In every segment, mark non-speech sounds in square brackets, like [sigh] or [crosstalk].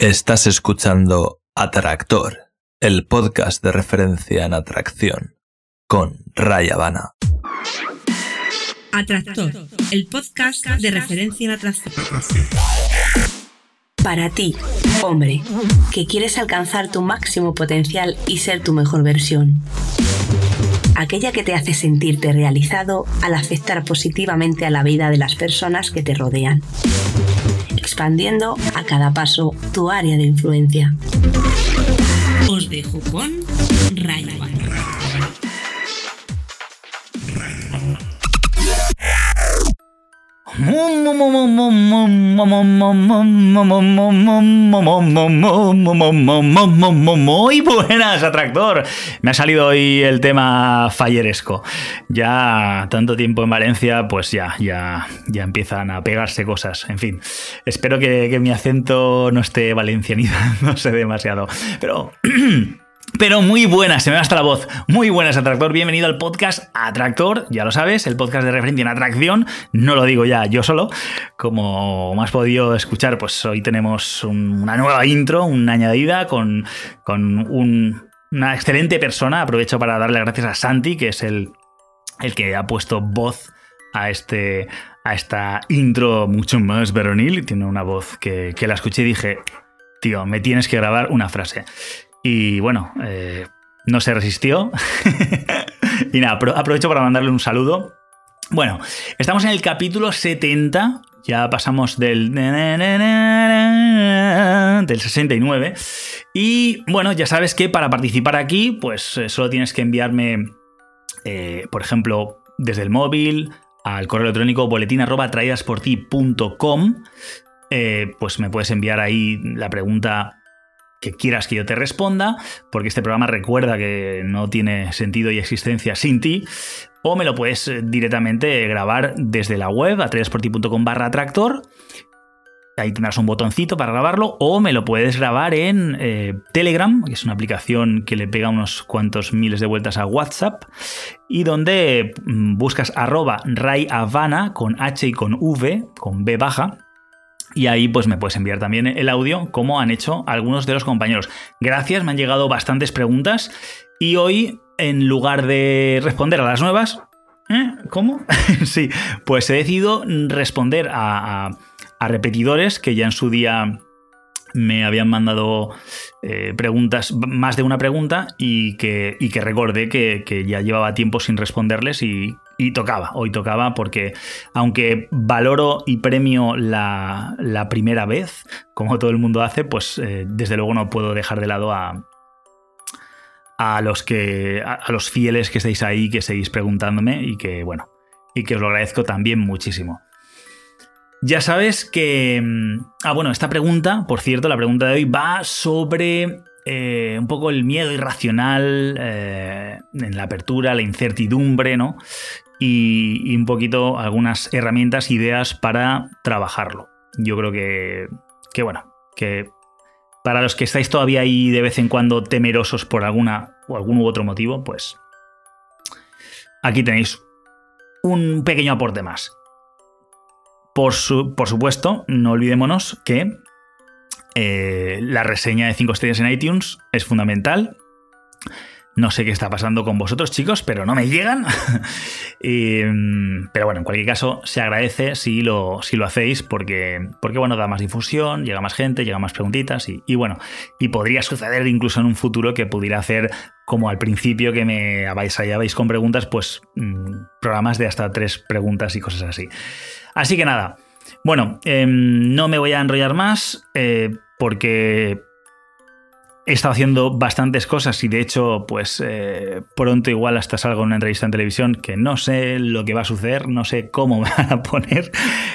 Estás escuchando Atractor, el podcast de referencia en atracción, con Ray Habana. Atractor, el podcast de referencia en atracción. Para ti, hombre, que quieres alcanzar tu máximo potencial y ser tu mejor versión. Aquella que te hace sentirte realizado al afectar positivamente a la vida de las personas que te rodean expandiendo a cada paso tu área de influencia. Os dejo con Rayman. Muy buenas, atractor. Me ha salido hoy el tema falleresco. Ya tanto tiempo en Valencia, pues ya, ya, ya empiezan a pegarse cosas. En fin, espero que, que mi acento no esté valencianizándose [laughs] demasiado. Pero [clears throat] Pero muy buenas, se me va hasta la voz. Muy buenas, Atractor. Bienvenido al podcast Atractor. Ya lo sabes, el podcast de referencia en atracción. No lo digo ya yo solo. Como has podido escuchar, pues hoy tenemos una nueva intro, una añadida con, una excelente persona. Aprovecho para darle gracias a Santi, que es el, el que ha puesto voz a este a esta intro mucho más veronil. Tiene una voz que, que la escuché y dije, tío, me tienes que grabar una frase. Y bueno, eh, no se resistió. [laughs] y nada, aprovecho para mandarle un saludo. Bueno, estamos en el capítulo 70. Ya pasamos del, del 69. Y bueno, ya sabes que para participar aquí, pues eh, solo tienes que enviarme, eh, por ejemplo, desde el móvil al correo electrónico boletín arroba pues me puedes enviar ahí la pregunta que quieras que yo te responda, porque este programa recuerda que no tiene sentido y existencia sin ti, o me lo puedes eh, directamente grabar desde la web, a barra tractor. Ahí tendrás un botoncito para grabarlo, o me lo puedes grabar en eh, Telegram, que es una aplicación que le pega unos cuantos miles de vueltas a WhatsApp, y donde mm, buscas arroba rayavana con H y con V, con B baja, y ahí pues me puedes enviar también el audio como han hecho algunos de los compañeros. Gracias, me han llegado bastantes preguntas y hoy en lugar de responder a las nuevas, ¿eh? ¿cómo? [laughs] sí, pues he decidido responder a, repetidores que ya en su día me habían mandado eh, preguntas, más de una pregunta, y que, y que recordé que, ya llevaba tiempo sin responderles y y tocaba, hoy tocaba porque aunque valoro y premio la, primera vez, como todo el mundo hace, pues eh, desde luego no puedo dejar de lado a, a los que a, los fieles que estáis ahí, que seguís preguntándome y que bueno, y que os lo agradezco también muchísimo. Ya sabes que... Mm, ah, bueno, esta pregunta, por cierto, la pregunta de hoy va sobre eh, un poco el miedo irracional eh, en la apertura, la incertidumbre, ¿no? Y, un poquito algunas herramientas, ideas para trabajarlo. Yo creo que, que, bueno, que para los que estáis todavía ahí de vez en cuando temerosos por alguna o algún u otro motivo, pues aquí tenéis un pequeño aporte más. Por, por supuesto, no olvidémonos que eh, la reseña de 5 estrellas en iTunes es fundamental. No sé qué está pasando con vosotros, chicos, pero no me llegan. [laughs] Mm, pero bueno, en cualquier caso, se agradece si lo, si lo hacéis, porque, porque bueno, da más difusión, llega más gente, llega más preguntitas y, bueno, y podría suceder incluso en un futuro que pudiera hacer como al principio que me avasallabais con preguntas, pues mm, programas de hasta tres preguntas y cosas así. Así que nada. Bueno, em, no me voy a enrollar más eh, porque he estado haciendo bastantes cosas y de hecho, pues eh, pronto igual hasta salgo en una entrevista en televisión que no sé lo que va a suceder, no sé cómo [laughs] me van a poner.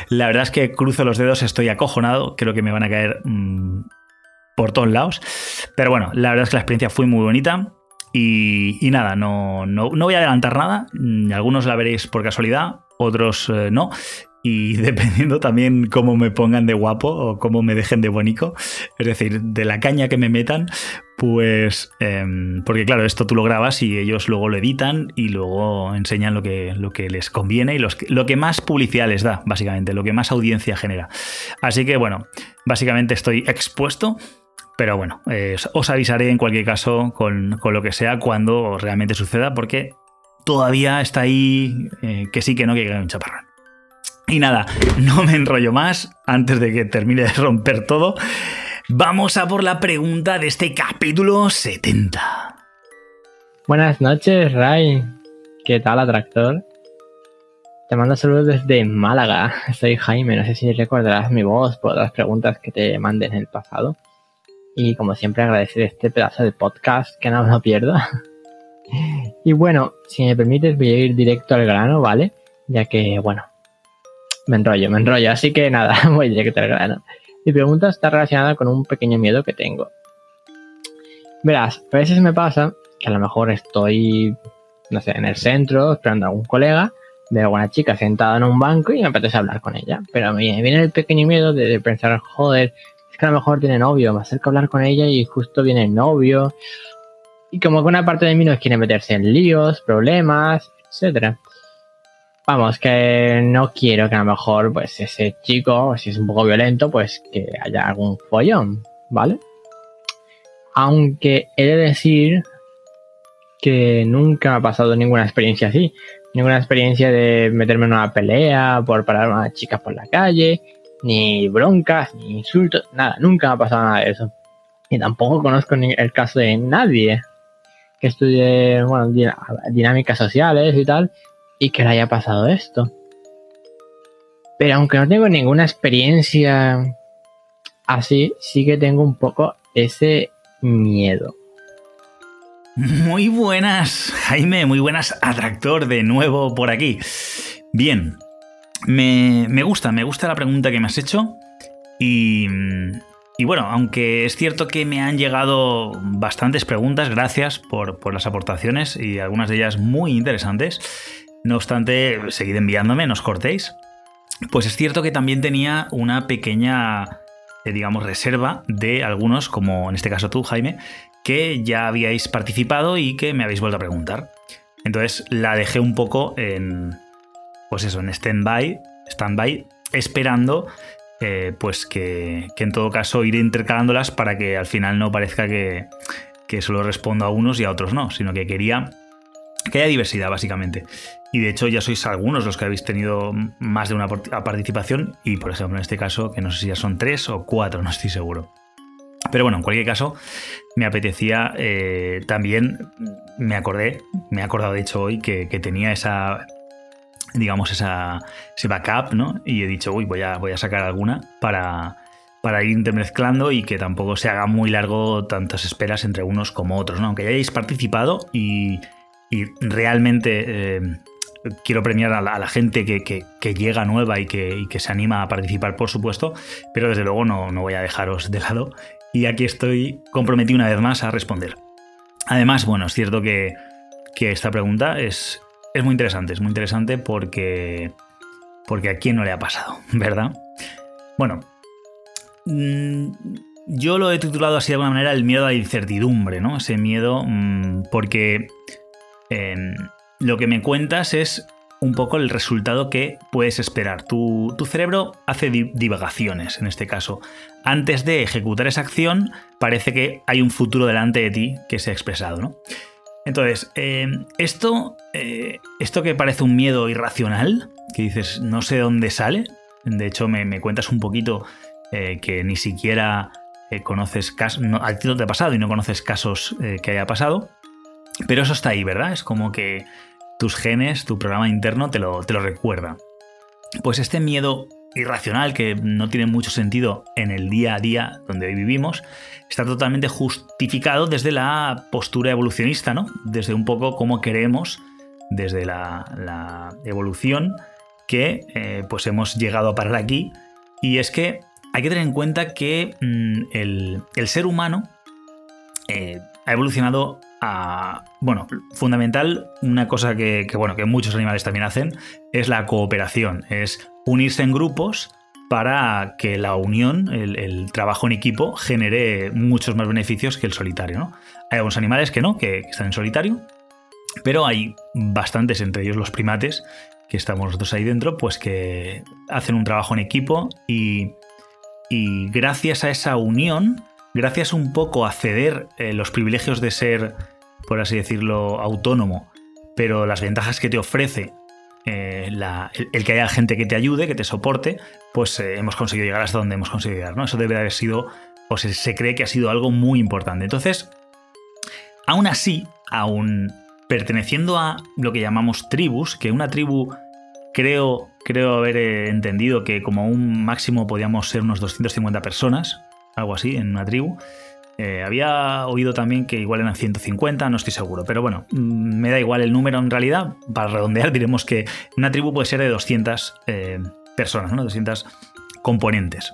La verdad es que cruzo los dedos, estoy acojonado, creo que me van a caer mm, por todos lados. Pero bueno, la verdad es que la experiencia fue muy bonita. Y, nada, no, no, voy a adelantar nada. Mm, algunos la veréis por casualidad, otros eh, no. Y [laughs] dependiendo también cómo me pongan de guapo o cómo me dejen de bonito, es decir, de la caña que me metan, pues em, porque claro, esto tú lo grabas y ellos luego lo editan y luego enseñan lo que, lo que les conviene y lo que más publicidad les da, básicamente, lo que más audiencia genera. Así que bueno, básicamente estoy expuesto. Pero bueno, eh, os avisaré en cualquier caso con, lo que sea cuando realmente suceda, porque todavía está ahí eh, que sí que no, que un chaparrón. Y nada, no me enrollo más antes de que termine de romper todo. Vamos a por la pregunta de este capítulo 70. Buenas noches, Ray. ¿Qué tal, atractor? Te mando saludos desde Málaga. [laughs] Soy Jaime, no sé si recordarás mi voz por las preguntas que te mandé en el pasado. Y como siempre agradecer este pedazo de podcast que no me lo pierdo. [laughs] y bueno, si me permites voy a ir directo al grano, ¿vale? Ya que, bueno, me enrollo, me enrollo. Así que nada, [laughs] voy directo al grano. Mi pregunta está relacionada con un pequeño miedo que tengo. Verás, a veces me pasa que a lo mejor estoy, no sé, en el centro esperando a algún colega, veo a una chica sentada en un banco y me apetece hablar con ella. Pero me viene el pequeño miedo de pensar, joder, es que a lo mejor tiene novio, me acerco a hablar con ella y justo viene el novio. Y como que una parte de mí no quiere meterse en líos, problemas, etcétera vamos, que no quiero que a lo mejor, pues ese chico, si es un poco violento, pues que haya algún follón, ¿vale? Aunque he de decir que nunca me ha pasado ninguna experiencia así. Ninguna experiencia de meterme en una pelea por parar a una chica por la calle, ni broncas, ni insultos, nada, nunca me ha pasado nada de eso. Y tampoco conozco el caso de nadie que estudie, bueno, dinámicas sociales y tal, y que le haya pasado esto. Pero aunque no tengo ninguna experiencia así, sí que tengo un poco ese miedo. Muy buenas, Jaime, muy buenas, atractor de nuevo por aquí. Bien, me, me gusta, me gusta la pregunta que me has hecho y, y bueno, aunque es cierto que me han llegado bastantes preguntas, gracias por, por, las aportaciones y algunas de ellas muy interesantes. No obstante, seguid enviándome, no os cortéis. Pues es cierto que también tenía una pequeña, eh, digamos, reserva de algunos, como en este caso tú, Jaime, que ya habíais participado y que me habéis vuelto a preguntar. Entonces la dejé un poco en, pues eso, en stand-by, stand esperando eh, pues que, en todo caso ir intercalándolas para que al final no parezca que, que solo respondo a unos y a otros no, sino que quería que haya diversidad, básicamente. Y de hecho ya sois algunos los que habéis tenido más de una participación y, por ejemplo, en este caso, que no sé si ya son tres o cuatro, [laughs] no estoy seguro. Pero bueno, en cualquier caso, me apetecía eh, también, me acordé, me he acordado de hecho hoy que, tenía esa, digamos, esa, ese backup, ¿no? Y he dicho, uy, voy a, voy a sacar alguna para, para ir intermezclando y que tampoco se haga muy largo tantas esperas entre unos como otros, ¿no? Aunque ya hayáis participado y, y realmente... Eh, quiero premiar a la, gente que, llega nueva y que, se anima a participar, por supuesto, pero desde luego no, voy a dejaros de lado. Y aquí estoy comprometido una vez más a responder. Además, bueno, es cierto que, esta pregunta es, es, muy interesante, es muy interesante porque, porque a quién no le ha pasado, [laughs] ¿verdad? Bueno, mm, yo lo he titulado así de alguna manera el miedo a la incertidumbre, ¿no? Ese miedo mm, porque... Em, lo que me cuentas es un poco el resultado que puedes esperar. Tu, cerebro hace divagaciones en este caso. Antes de ejecutar esa acción, parece que hay un futuro delante de ti que se ha expresado, ¿no? Entonces, em, esto, eh, esto que parece un miedo irracional, que dices, no sé dónde sale, de hecho me, cuentas un poquito eh, que ni siquiera eh, conoces casos, no, a ti no te ha pasado y no conoces casos que haya pasado, pero eso está ahí, ¿verdad? Es como que tus genes, tu programa interno te lo, te lo recuerda. Pues este miedo irracional que no tiene mucho sentido en el día a día donde hoy vivimos, está totalmente justificado desde la postura evolucionista, ¿no? Desde un poco cómo queremos, desde la, evolución, que eh, pues hemos llegado a parar aquí. Y es que hay que tener en cuenta que mm, el, ser humano eh, ha evolucionado bueno, fundamental, una cosa que, bueno, que muchos animales también hacen, es la cooperación, es unirse en grupos para que la unión, el, trabajo en equipo, genere muchos más beneficios que el solitario. ¿no? Hay algunos animales que no, que, están en solitario, pero hay bastantes, entre ellos los primates, que estamos nosotros ahí dentro, pues que hacen un trabajo en equipo y, y gracias a esa unión, gracias un poco a ceder eh, los privilegios de ser, por así decirlo, autónomo, pero las ventajas que te ofrece eh, el, que haya gente que te ayude, que te soporte, pues eh, hemos conseguido llegar hasta donde hemos conseguido llegar. ¿no? Eso debe haber sido, o se, se cree que ha sido algo muy importante. Entonces, aún así, aún perteneciendo a lo que llamamos tribus, que una tribu creo, creo haber entendido que como un máximo podíamos ser unos 250 personas, algo así, en una tribu. Eh, había oído también que igual eran 150, no estoy seguro, pero bueno, mm, me da igual el número en realidad. Para redondear, [laughs] diremos que una tribu puede ser de 200 eh, personas, ¿no? 200 componentes.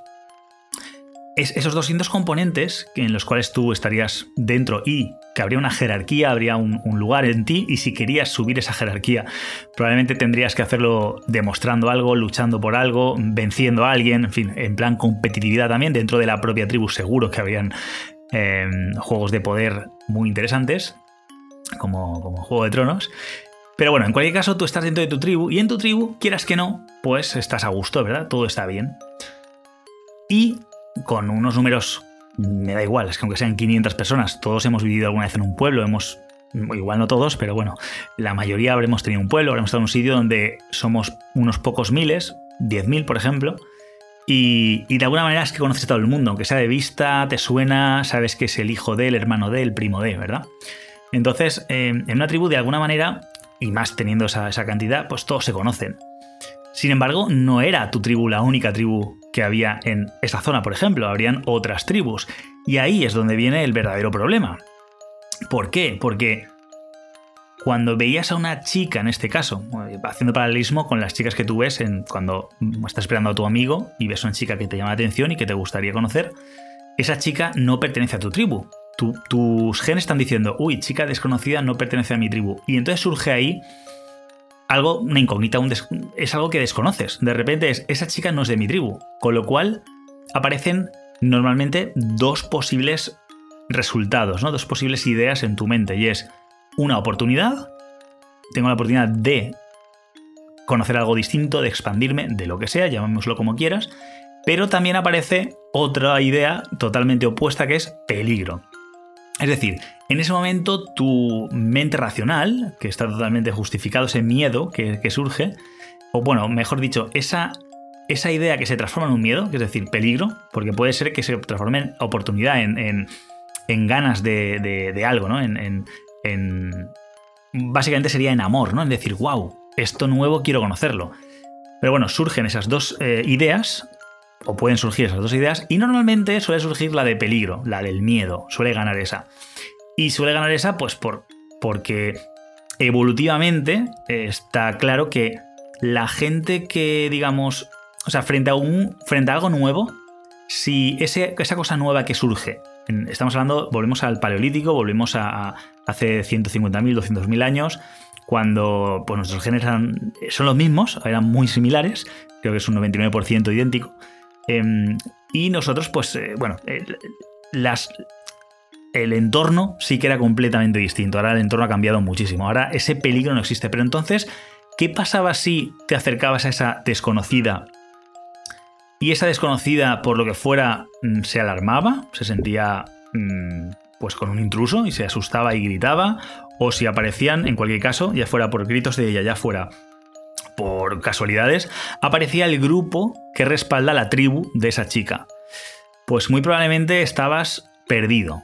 Es esos 200 componentes en los cuales tú estarías dentro y que habría una jerarquía, habría un, lugar en ti y si querías subir esa jerarquía, probablemente tendrías que hacerlo demostrando algo, luchando por algo, venciendo a alguien, en fin, en plan competitividad también dentro de la propia tribu seguro que habrían Em, juegos de poder muy interesantes, como, como Juego de Tronos. Pero bueno, en cualquier caso, tú estás dentro de tu tribu y en tu tribu, quieras que no, pues estás a gusto, ¿verdad? Todo está bien. Y con unos números, me da igual, es que aunque sean 500 personas, todos hemos vivido alguna vez en un pueblo, hemos, igual no todos, pero bueno, la mayoría habremos tenido un pueblo, habremos estado en un sitio donde somos unos pocos miles, 10.000 por ejemplo, y, de alguna manera es que conoces a todo el mundo, aunque sea de vista, te suena, sabes que es el hijo de, el hermano de, el primo de, ¿verdad? Entonces, em, en una tribu, de alguna manera, y más teniendo esa, cantidad, pues todos se conocen. Sin embargo, no era tu tribu la única tribu que había en esa zona, por ejemplo, habrían otras tribus. Y ahí es donde viene el verdadero problema. ¿Por qué? Porque cuando veías a una chica, en este caso, haciendo paralelismo con las chicas que tú ves cuando estás esperando a tu amigo y ves a una chica que te llama la atención y que te gustaría conocer, esa chica no pertenece a tu tribu. tus genes están diciendo, uy, chica desconocida no pertenece a mi tribu. Y entonces surge ahí algo, una incógnita, es algo que desconoces. De repente es, esa chica no es de mi tribu. Con lo cual aparecen normalmente dos posibles resultados, ¿no? dos posibles ideas en tu mente. Y es, una oportunidad, tengo la oportunidad de conocer algo distinto, de expandirme, de lo que sea, llamémoslo como quieras, pero también aparece otra idea totalmente opuesta que es peligro. Es decir, en ese momento tu mente racional, que está totalmente justificado, ese miedo que, surge, o bueno, mejor dicho, esa, esa, idea que se transforma en un miedo, que es decir, peligro, porque puede ser que se transforme en oportunidad, en, ganas de, algo, ¿no? en, en... Básicamente sería en amor, ¿no? En decir, wow, esto nuevo quiero conocerlo. Pero bueno, surgen esas dos eh, ideas, o pueden surgir esas dos ideas, y normalmente suele surgir la de peligro, la del miedo, suele ganar esa. Y suele ganar esa, pues por, porque evolutivamente está claro que la gente que, digamos, o sea, frente a, un, frente a algo nuevo, si esa cosa nueva que surge estamos hablando, volvemos al paleolítico, volvemos a, hace 150.000, 200.000 años, cuando pues, nuestros genes son los mismos, eran muy similares, creo que es un 99% idéntico. Em, y nosotros, pues, eh, bueno, las, el entorno sí que era completamente distinto. Ahora el entorno ha cambiado muchísimo. Ahora ese peligro no existe. Pero entonces, ¿qué pasaba si te acercabas a esa desconocida y esa desconocida, por lo que fuera, mm, se alarmaba, se sentía mm, pues con un intruso y se asustaba y gritaba, o si aparecían, en cualquier caso, ya fuera por gritos de ella, ya fuera por casualidades, aparecía el grupo que respalda la tribu de esa chica. Pues muy probablemente estabas perdido,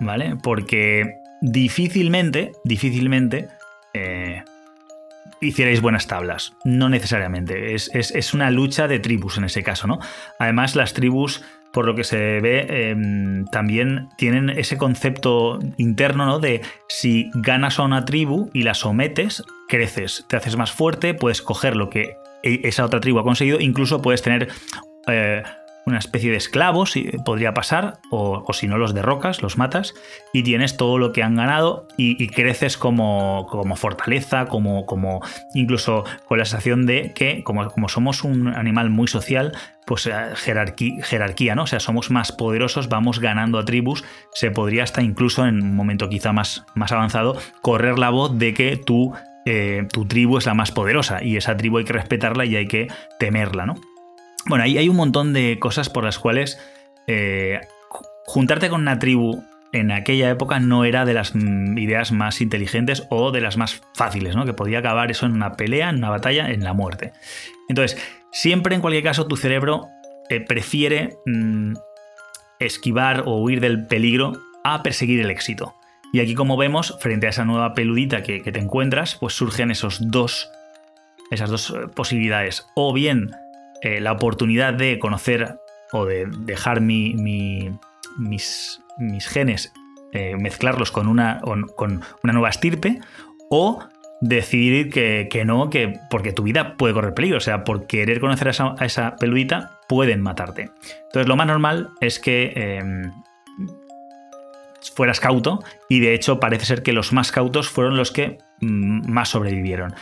¿vale? Porque difícilmente, difícilmente, hicierais buenas tablas. No necesariamente. Es, una lucha de tribus en ese caso, ¿no? Además, las tribus, por lo que se ve, em, también tienen ese concepto interno, ¿no? De si ganas a una tribu y la sometes, creces, te haces más fuerte, puedes coger lo que e, esa otra tribu ha conseguido, incluso puedes tener. Eh, una especie de esclavos, podría pasar, o, si no los derrocas, los matas, y tienes todo lo que han ganado y, creces como, como, fortaleza, como, como incluso con la sensación de que como, como somos un animal muy social, pues eh, jerarquía, jerarquía, ¿no? O sea, somos más poderosos, vamos ganando a tribus, se podría hasta incluso en un momento quizá más, más avanzado correr la voz de que tú, eh, tu tribu es la más poderosa y esa tribu hay que respetarla y hay que temerla, ¿no? Bueno, ahí hay un montón de cosas por las cuales eh, juntarte con una tribu en aquella época no era de las mm, ideas más inteligentes o de las más fáciles, ¿no? Que podía acabar eso en una pelea, en una batalla, en la muerte. Entonces, siempre en cualquier caso tu cerebro eh, prefiere mm, esquivar o huir del peligro a perseguir el éxito. Y aquí, como vemos, frente a esa nueva peludita que, te encuentras, pues surgen esos dos, esas dos eh, posibilidades. O bien eh, la oportunidad de conocer o de dejar mis, mis, genes, eh, mezclarlos con una, con una nueva estirpe, o decidir que, no, que porque tu vida puede correr peligro, o sea, por querer conocer a esa, peludita pueden matarte. Entonces lo más normal es que em, fueras cauto y de hecho parece ser que los más cautos fueron los que mm, más sobrevivieron.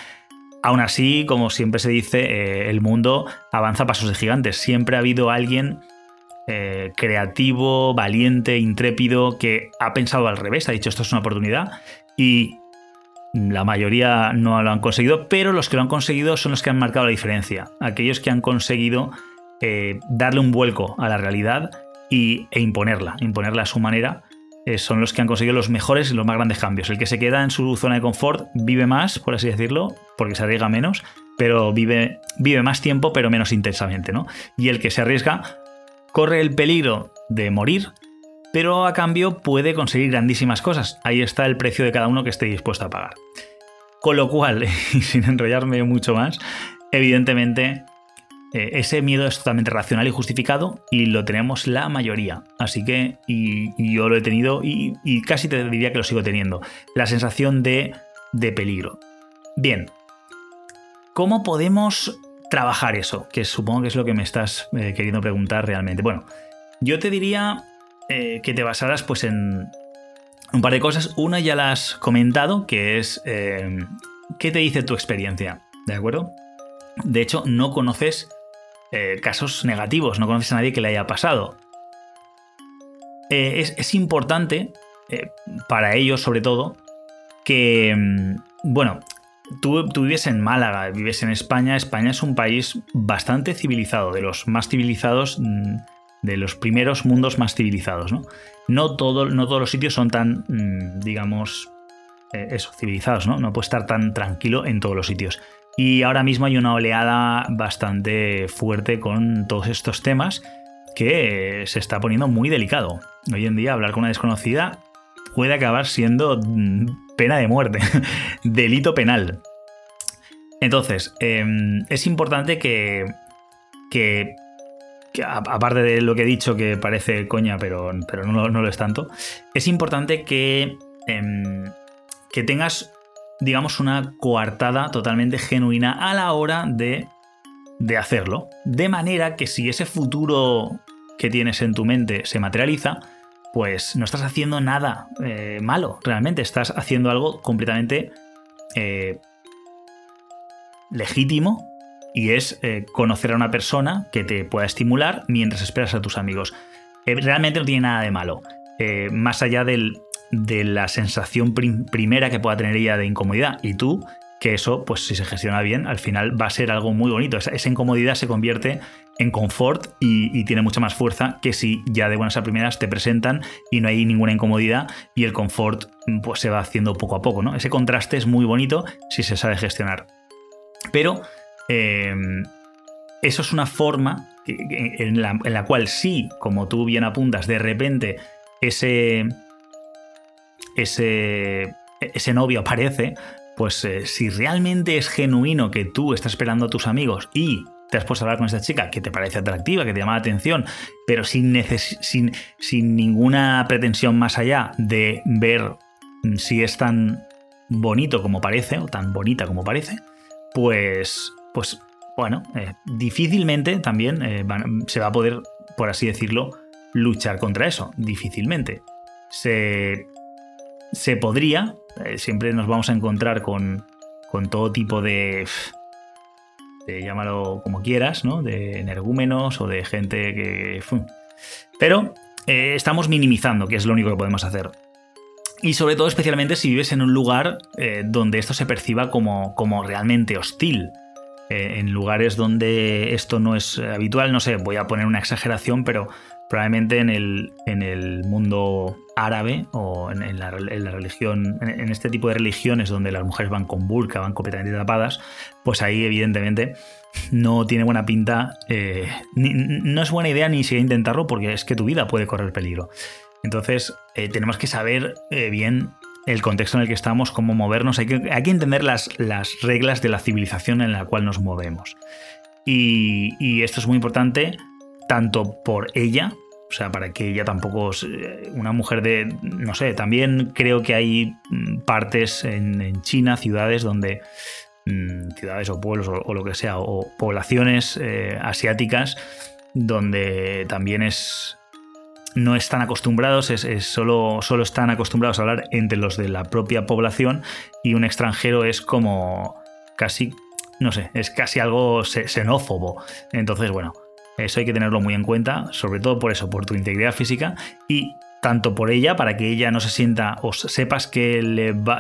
Aún así, como siempre se dice, eh, el mundo avanza a pasos de gigantes. Siempre ha habido alguien eh, creativo, valiente, intrépido, que ha pensado al revés, ha dicho esto es una oportunidad y la mayoría no lo han conseguido, pero los que lo han conseguido son los que han marcado la diferencia. Aquellos que han conseguido eh, darle un vuelco a la realidad y, e imponerla, imponerla a su manera eh, son los que han conseguido los mejores y los más grandes cambios. El que se queda en su zona de confort vive más, por así decirlo, porque se arriesga menos, pero vive, vive más tiempo, pero menos intensamente, ¿no? Y el que se arriesga corre el peligro de morir, pero a cambio puede conseguir grandísimas cosas. Ahí está el precio de cada uno que esté dispuesto a pagar. Con lo cual, [laughs] y sin enrollarme mucho más, evidentemente eh, ese miedo es totalmente racional y justificado y lo tenemos la mayoría. Así que, y, yo lo he tenido y, casi te diría que lo sigo teniendo. La sensación de, peligro. Bien, ¿cómo podemos trabajar eso? Que supongo que es lo que me estás eh, queriendo preguntar realmente. Bueno, yo te diría eh, que te basaras pues en un par de cosas. Una ya la has comentado, que es qué te dice tu experiencia, ¿de acuerdo? De hecho, no conoces eh, casos negativos, no conoces a nadie que le haya pasado. Eh, es, importante, eh, para ellos sobre todo, que, mm, bueno, tú, vives en Málaga, vives en España, España es un país bastante civilizado, de los más civilizados, mm, de los primeros mundos más civilizados, ¿no? No, todo, no todos los sitios son tan, mm, digamos, eso, civilizados, ¿no? No puede estar tan tranquilo en todos los sitios. Y ahora mismo hay una oleada bastante fuerte con todos estos temas que se está poniendo muy delicado. Hoy en día hablar con una desconocida puede acabar siendo mm, pena de muerte, [laughs] delito penal. Entonces, em, es importante que, que, aparte de lo que he dicho, que parece coña, pero, pero no, lo es tanto, es importante que, em, que tengas digamos, una coartada totalmente genuina a la hora de, de hacerlo. De manera que si ese futuro que tienes en tu mente se materializa, pues no estás haciendo nada eh, malo, realmente estás haciendo algo completamente eh, legítimo y es eh, conocer a una persona que te pueda estimular mientras esperas a tus amigos. realmente no tiene nada de malo. más allá del de la sensación primera que pueda tener ella de incomodidad. Y tú, que eso, pues si se gestiona bien, al final va a ser algo muy bonito. Esa, incomodidad se convierte en confort y, tiene mucha más fuerza que si ya de buenas a primeras te presentan y no hay ninguna incomodidad y el confort pues se va haciendo poco a poco. ¿no? Ese contraste es muy bonito si se sabe gestionar. Pero em, eso es una forma en la, en la cual sí, como tú bien apuntas, de repente ese, ese, ese novio aparece, pues eh, si realmente es genuino que tú estás esperando a tus amigos y te has puesto a hablar con esa chica que te parece atractiva, que te llama la atención, pero sin, sin, sin ninguna pretensión más allá de ver si es tan bonito como parece o tan bonita como parece, pues, pues bueno, eh, difícilmente también eh, se va a poder por así decirlo, luchar contra eso. Difícilmente. Se, se podría, eh, siempre nos vamos a encontrar con, con todo tipo de, de, llámalo como quieras, ¿no? De energúmenos o de gente que... Pero eh, estamos minimizando, que es lo único que podemos hacer. Y sobre todo, especialmente si vives en un lugar eh, donde esto se perciba como, como realmente hostil. Eh, en lugares donde esto no es habitual, no sé, voy a poner una exageración, pero probablemente en el, en el mundo árabe o en, la, religión, en, este tipo de religiones donde las mujeres van con burka, van completamente tapadas, pues ahí evidentemente no tiene buena pinta, no es buena idea ni siquiera intentarlo porque es que tu vida puede correr peligro. Entonces, eh, tenemos que saber eh, bien el contexto en el que estamos, cómo movernos. Hay que, entender las, las, reglas de la civilización en la cual nos movemos. Y, esto es muy importante tanto por ella, o sea, para que ella tampoco, eh, una mujer de, no sé, también creo que hay mm, partes en, China, ciudades donde, mm, ciudades o pueblos o, lo que sea, o poblaciones asiáticas, donde también es, no están acostumbrados, es, solo, solo están acostumbrados a hablar entre los de la propia población y un extranjero es como casi, no sé, es casi algo xenófobo. Entonces, bueno, eso hay que tenerlo muy en cuenta, sobre todo por eso, por tu integridad física y tanto por ella, para que ella no se sienta o sepas que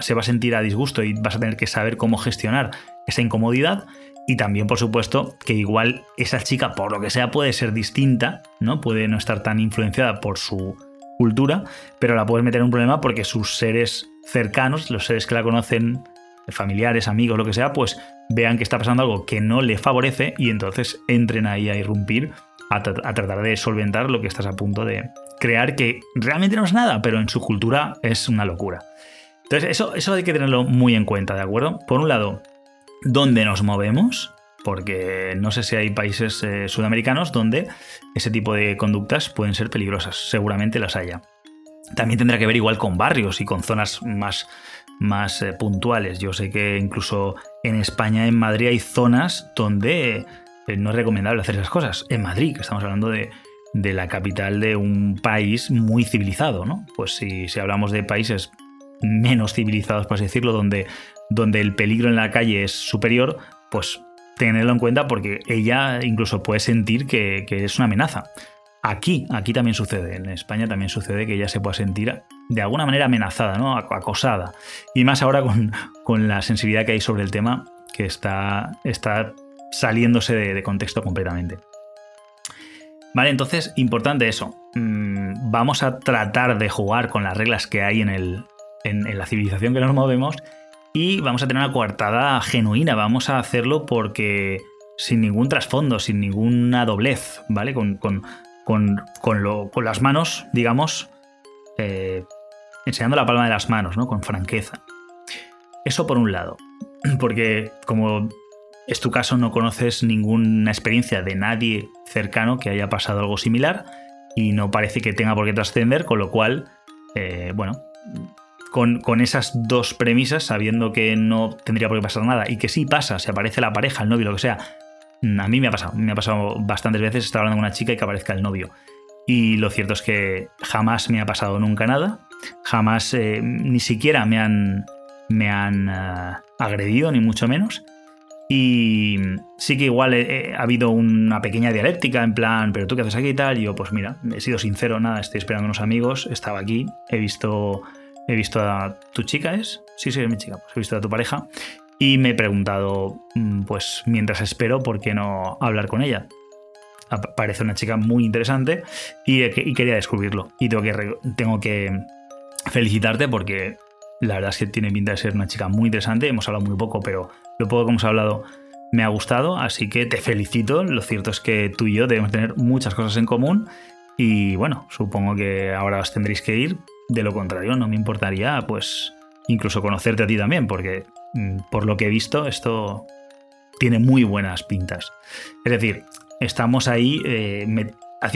se va a sentir a disgusto y vas a tener que saber cómo gestionar esa incomodidad, y también, por supuesto, que igual esa chica, por lo que sea, puede ser distinta, ¿no? Puede no estar tan influenciada por su cultura, pero la puedes meter en un problema porque sus seres cercanos, los seres que la conocen, familiares, amigos, lo que sea, pues vean que está pasando algo que no le favorece y entonces entren ahí a irrumpir, a, a tratar de solventar lo que estás a punto de crear, que realmente no es nada, pero en su cultura es una locura. Entonces, eso, eso hay que tenerlo muy en cuenta, ¿de acuerdo? Por un lado, dónde nos movemos, porque no sé si hay países eh, sudamericanos donde ese tipo de conductas pueden ser peligrosas, seguramente las haya. También tendrá que ver igual con barrios y con zonas más, más eh, puntuales. Yo sé que incluso en España, en Madrid, hay zonas donde eh, no es recomendable hacer esas cosas. En Madrid, que estamos hablando de, la capital de un país muy civilizado, ¿no? Pues si, si hablamos de países menos civilizados, por así decirlo, donde donde el peligro en la calle es superior, pues tenerlo en cuenta porque ella incluso puede sentir que, es una amenaza. Aquí, aquí también sucede, en España también sucede que ella se pueda sentir de alguna manera amenazada, ¿no? acosada. Y más ahora con, la sensibilidad que hay sobre el tema, que está, está saliéndose de, contexto completamente. Vale, entonces, importante eso. Mm, vamos a tratar de jugar con las reglas que hay en, el, en la civilización que nos movemos y vamos a tener una coartada genuina, vamos a hacerlo porque sin ningún trasfondo, sin ninguna doblez, ¿vale? Con, con, las manos, digamos, eh, enseñando la palma de las manos, ¿no? Con franqueza. Eso por un lado, [clears throat] porque como es tu caso, no conoces ninguna experiencia de nadie cercano que haya pasado algo similar y no parece que tenga por qué trascender, con lo cual, eh, bueno, con, esas dos premisas, sabiendo que no tendría por qué pasar nada y que sí pasa, se aparece la pareja, el novio, lo que sea. Mm, a mí me ha pasado, me ha pasado bastantes veces estar hablando con una chica y que aparezca el novio. Y lo cierto es que jamás me ha pasado nunca nada, jamás eh, ni siquiera me han, me han eh, agredido, ni mucho menos. Y sí que igual ha habido una pequeña dialéctica en plan, pero tú qué haces aquí y tal. Y yo, pues mira, he sido sincero, nada, estoy esperando unos amigos, estaba aquí, he visto he visto a tu chica, ¿es? Sí, sí, es mi chica. Pues he visto a tu pareja y me he preguntado, mm, pues mientras espero, ¿por qué no hablar con ella? Parece una chica muy interesante y, quería descubrirlo. Y tengo que, tengo que felicitarte porque la verdad es que tiene pinta de ser una chica muy interesante. Hemos hablado muy poco, pero lo poco que hemos hablado me ha gustado, así que te felicito. Lo cierto es que tú y yo debemos tener muchas cosas en común y bueno, supongo que ahora os tendréis que ir, de lo contrario, no me importaría, pues, incluso conocerte a ti también, porque mm, por lo que he visto, esto tiene muy buenas pintas. Es decir, estamos ahí eh,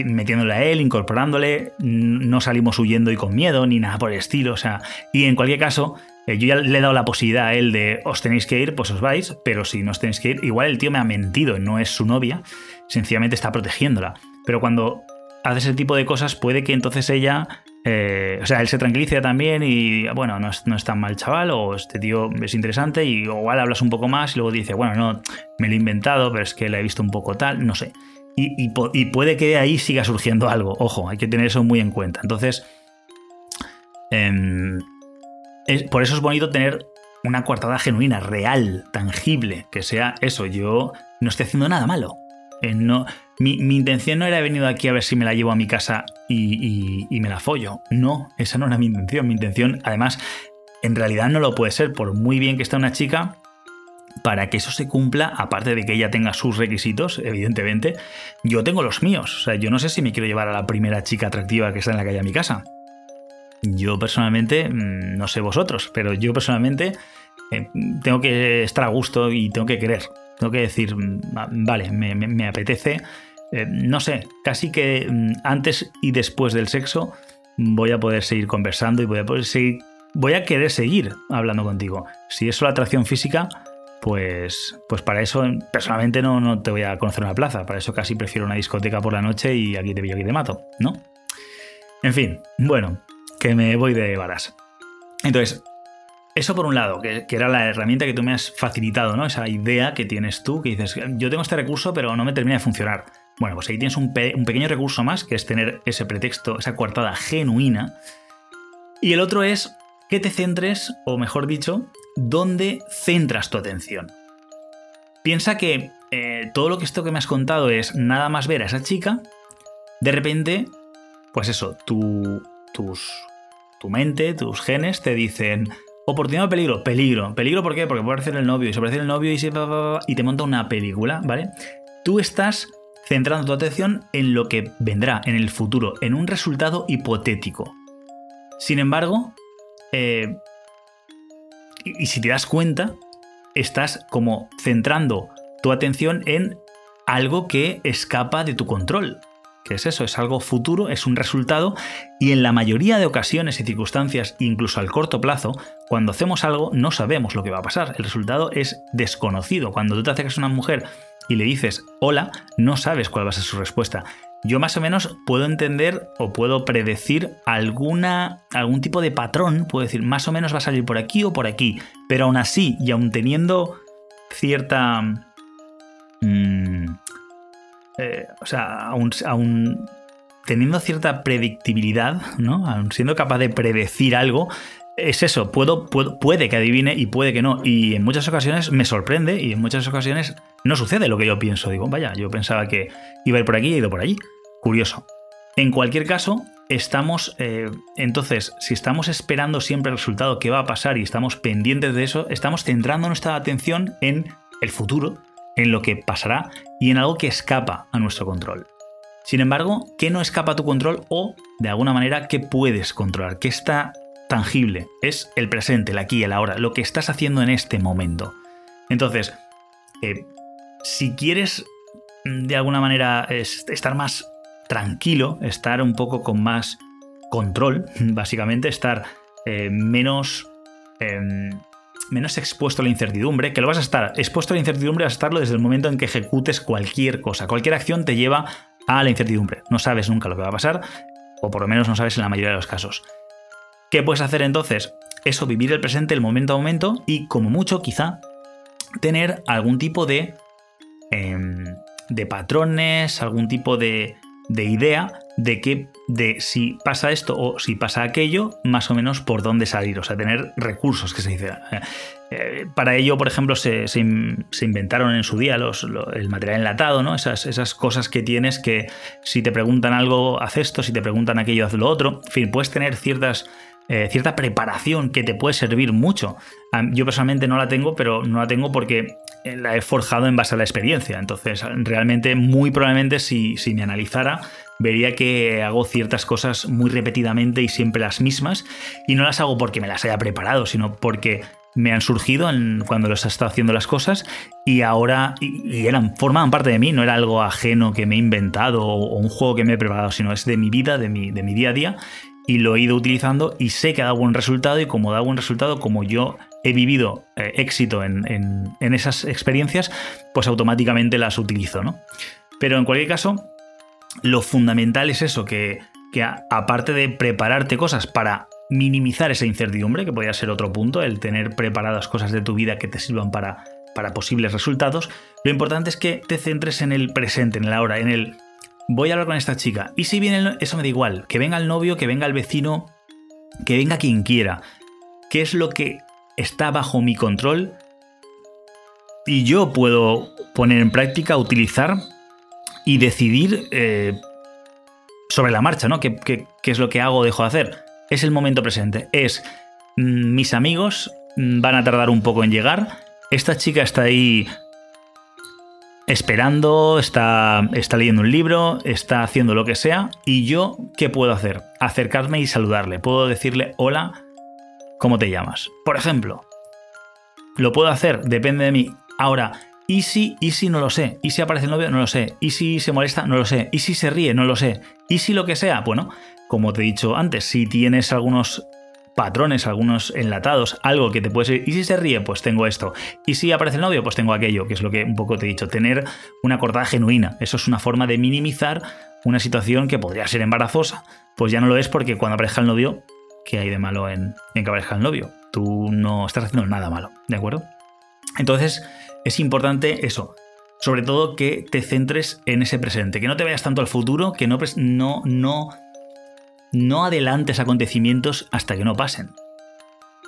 metiéndole a él, incorporándole, no salimos huyendo y con miedo, ni nada por el estilo, o sea, y en cualquier caso, eh, yo ya le he dado la posibilidad a él de os tenéis que ir, pues os vais, pero si no os tenéis que ir, igual el tío me ha mentido, no es su novia, sencillamente está protegiéndola. Pero cuando hace ese tipo de cosas, puede que entonces ella eh, o sea, él se tranquiliza también y, bueno, no es, tan mal chaval, o este tío es interesante, y igual hablas un poco más y luego dice, bueno, no, me lo he inventado, pero es que la he visto un poco tal, no sé. Y, puede que de ahí siga surgiendo algo, ojo, hay que tener eso muy en cuenta. Entonces, em, por eso es bonito tener una coartada genuina, real, tangible, que sea eso, yo no estoy haciendo nada malo. Eh, no, mi, intención no era venido aquí a ver si me la llevo a mi casa y, me la follo. No, esa no era mi intención. Mi intención, además, en realidad no lo puede ser, por muy bien que esté una chica, para que eso se cumpla, aparte de que ella tenga sus requisitos, evidentemente, yo tengo los míos. O sea, yo no sé si me quiero llevar a la primera chica atractiva que está en la calle a mi casa. Yo personalmente, mm, no sé vosotros, pero yo personalmente eh, tengo que estar a gusto y tengo que querer. Tengo que decir, mm, vale, me, apetece. Eh, no sé, casi que mm, antes y después del sexo voy a poder seguir conversando y voy a poder seguir. Voy a querer seguir hablando contigo. Si es solo atracción física, pues, pues para eso personalmente no, no te voy a conocer una plaza. Para eso casi prefiero una discoteca por la noche y aquí te pillo, aquí te mato, ¿no? En fin, bueno, que me voy de varas. Entonces, eso por un lado, que, era la herramienta que tú me has facilitado, ¿no? Esa idea que tienes tú, que dices, yo tengo este recurso, pero no me termina de funcionar. Bueno, pues ahí tienes un, pequeño recurso más, que es tener ese pretexto, esa coartada genuina. Y el otro es que te centres, o mejor dicho, dónde centras tu atención. Piensa que eh, todo lo que esto que me has contado es nada más ver a esa chica, de repente, pues eso, tu, tus, tu mente, tus genes te dicen, Oportunidad o peligro, peligro. ¿Peligro por qué? Porque puede aparecer el novio y se aparece el novio y, se, y te monta una película, ¿vale? Tú estás centrando tu atención en lo que vendrá en el futuro, en un resultado hipotético. Sin embargo, eh, y si te das cuenta, estás como centrando tu atención en algo que escapa de tu control. ¿Qué es eso? Es algo futuro, es un resultado y en la mayoría de ocasiones y circunstancias, incluso al corto plazo, cuando hacemos algo no sabemos lo que va a pasar. El resultado es desconocido. Cuando tú te acercas a una mujer y le dices hola, no sabes cuál va a ser su respuesta. Yo más o menos puedo entender o puedo predecir alguna, algún tipo de patrón, puedo decir más o menos va a salir por aquí o por aquí, pero aún así y aún teniendo cierta... Mmm, eh, o sea, aún, teniendo cierta predictibilidad, ¿no? Aún siendo capaz de predecir algo, es eso, puedo, puede que adivine y puede que no. Y en muchas ocasiones me sorprende y en muchas ocasiones no sucede lo que yo pienso. Digo, vaya, yo pensaba que iba a ir por aquí y he ido por allí. Curioso. En cualquier caso, estamos, eh, entonces, si estamos esperando siempre el resultado que va a pasar y estamos pendientes de eso, estamos centrando nuestra atención en el futuro, en lo que pasará y en algo que escapa a nuestro control. Sin embargo, ¿qué no escapa a tu control o, de alguna manera, qué puedes controlar? ¿Qué está tangible? Es el presente, el aquí, el ahora, lo que estás haciendo en este momento. Entonces, eh, si quieres mm, de alguna manera estar más tranquilo, estar un poco con más control, [laughs] básicamente, estar eh, menos em, menos expuesto a la incertidumbre, que lo vas a estar expuesto a la incertidumbre, vas a estarlo desde el momento en que ejecutes cualquier cosa. Cualquier acción te lleva a la incertidumbre. No sabes nunca lo que va a pasar, o por lo menos no sabes en la mayoría de los casos. ¿Qué puedes hacer entonces? Eso, vivir el presente, el momento a momento, y como mucho, quizá, tener algún tipo de, em, de patrones, algún tipo de, de idea de que de si pasa esto o si pasa aquello, más o menos por dónde salir, o sea, tener recursos que se dice. Eh, para ello, por ejemplo, se, inventaron en su día los, el material enlatado, ¿no? Esas, esas cosas que tienes que si te preguntan algo, haz esto, si te preguntan aquello, haz lo otro. En fin, puedes tener ciertas eh, cierta preparación que te puede servir mucho. Yo personalmente no la tengo, pero no la tengo porque eh, la he forjado en base a la experiencia. Entonces, realmente, muy probablemente, si, si me analizara, vería que hago ciertas cosas muy repetidamente y siempre las mismas. Y no las hago porque me las haya preparado, sino porque me han surgido cuando los he estado haciendo las cosas y ahora y, eran, formaban parte de mí, no era algo ajeno que me he inventado o, un juego que me he preparado, sino es de mi vida, de mi, de mi día a día y lo he ido utilizando y sé que dado buen resultado y como da buen resultado, como yo he vivido eh, éxito en, esas experiencias, pues automáticamente las utilizo, ¿no? Pero en cualquier caso, lo fundamental es eso, que, que aparte de prepararte cosas para minimizar esa incertidumbre, que podría ser otro punto, el tener preparadas cosas de tu vida que te sirvan para, para posibles resultados, lo importante es que te centres en el presente, en el ahora, en el voy a hablar con esta chica. Y si viene, eso me da igual, que venga el novio, que venga el vecino, que venga quien quiera. ¿Qué es lo que está bajo mi control? Y yo puedo poner en práctica, utilizar y decidir eh, sobre la marcha, ¿no? ¿Qué, ¿Qué, es lo que hago o dejo de hacer? Es el momento presente. Es mm, mis amigos mm, van a tardar un poco en llegar. Esta chica está ahí esperando, está, está leyendo un libro, está haciendo lo que sea. ¿Y yo qué puedo hacer? Acercarme y saludarle. Puedo decirle, hola, ¿cómo te llamas? Por ejemplo. ¿Lo puedo hacer? Depende de mí. Ahora, ¿y si, y si no lo sé? ¿Y si aparece el novio? No lo sé. ¿Y si se molesta? No lo sé. ¿Y si se ríe? No lo sé. ¿Y si lo que sea? Bueno, como te he dicho antes, si tienes algunos patrones, algunos enlatados, algo que te puede ser. Y si se ríe, pues tengo esto. Y si aparece el novio, pues tengo aquello, que es lo que un poco te he dicho. Tener una cortada genuina. Eso es una forma de minimizar una situación que podría ser embarazosa. Pues ya no lo es porque cuando aparezca el novio, ¿qué hay de malo en, en que aparezca el novio? Tú no estás haciendo nada malo, ¿de acuerdo? Entonces, es importante eso. Sobre todo que te centres en ese presente, que no te vayas tanto al futuro, que no, no, no no adelantes acontecimientos hasta que no pasen.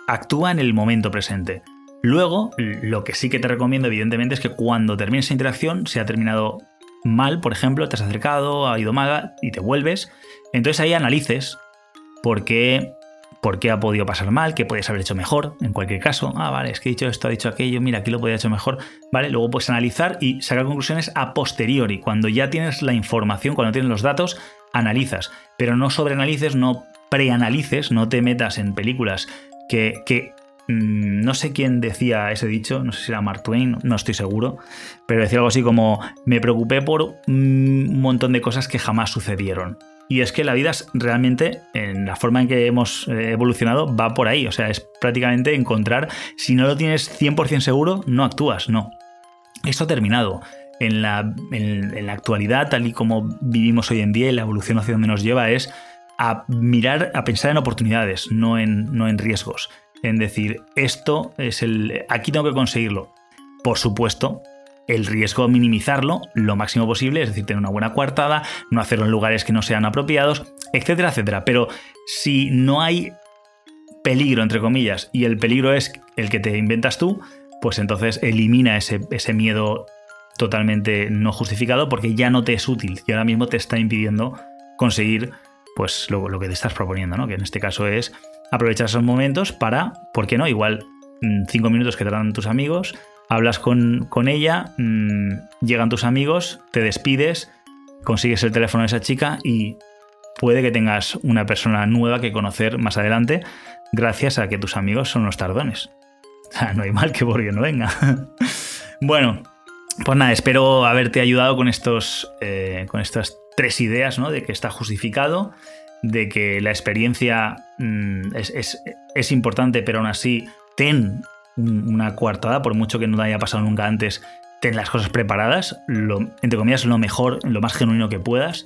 Actúa en el momento presente. Luego, lo que sí que te recomiendo, evidentemente, es que cuando termines esa interacción, se ha terminado mal, por ejemplo, te has acercado, ha ido mal y te vuelves, entonces ahí analices por qué, por qué ha podido pasar mal, qué puedes haber hecho mejor, en cualquier caso. Ah, vale, es que he dicho esto, ha dicho aquello, mira, aquí lo podía haber hecho mejor. Vale, luego puedes analizar y sacar conclusiones a posteriori, cuando ya tienes la información, cuando tienes los datos, analizas, pero no sobreanalices, no preanalices, no te metas en películas que, que mm, no sé quién decía ese dicho, no sé si era Mark Twain, no estoy seguro, pero decía algo así como me preocupé por un montón de cosas que jamás sucedieron. Y es que la vida realmente, en la forma en que hemos eh, evolucionado, va por ahí. O sea, es prácticamente encontrar, si no lo tienes 100% seguro, no actúas, no. Esto ha terminado en la, en, la actualidad, tal y como vivimos hoy en día y la evolución hacia donde nos lleva, es a mirar, a pensar en oportunidades, no en, no en riesgos. En decir, esto es el. Aquí tengo que conseguirlo. Por supuesto, el riesgo minimizarlo lo máximo posible, es decir, tener una buena coartada, no hacerlo en lugares que no sean apropiados, etcétera, etcétera. Pero si no hay peligro, entre comillas, y el peligro es el que te inventas tú, pues entonces elimina ese, ese miedo totalmente no justificado porque ya no te es útil y ahora mismo te está impidiendo conseguir pues lo, que te estás proponiendo, ¿no? Que en este caso es aprovechar esos momentos para, ¿por qué no? Igual mm, cinco minutos que te dan tus amigos, hablas con, con ella, mmm, llegan tus amigos, te despides, consigues el teléfono de esa chica y puede que tengas una persona nueva que conocer más adelante gracias a que tus amigos son los tardones. [laughs] No hay mal que por no venga. [laughs] bueno, pues nada, espero haberte ayudado con, estos, eh, con estas tres ideas, ¿no? De que está justificado, de que la experiencia mm, es, importante, pero aún así ten una coartada, por mucho que no te haya pasado nunca antes, ten las cosas preparadas, lo, entre comillas, lo mejor, lo más genuino que puedas.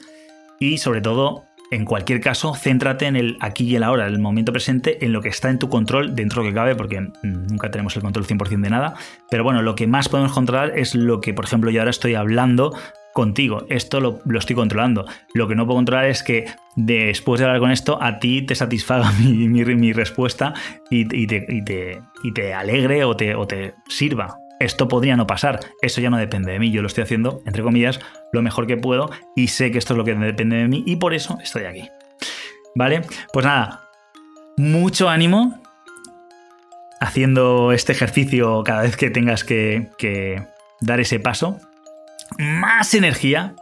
Y sobre todo, en cualquier caso, céntrate en el aquí y el ahora, el momento presente, en lo que está en tu control dentro de lo que cabe, porque nunca tenemos el control 100% de nada. Pero bueno, lo que más podemos controlar es lo que, por ejemplo, yo ahora estoy hablando contigo. Esto lo, estoy controlando. Lo que no puedo controlar es que después de hablar con esto, a ti te satisfaga [laughs] mi, mi, respuesta y, te, y, te, y, te, alegre o te, o te sirva esto podría no pasar. Eso ya no depende de mí. Yo lo estoy haciendo, entre comillas, lo mejor que puedo y sé que esto es lo que depende de mí y por eso estoy aquí. ¿Vale? Pues nada, mucho ánimo haciendo este ejercicio cada vez que tengas que, dar ese paso. Más energía.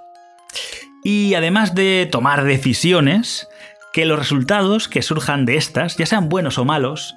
Y además de tomar decisiones, que los resultados que surjan de estas, ya sean buenos o malos,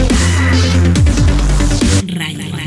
Raya.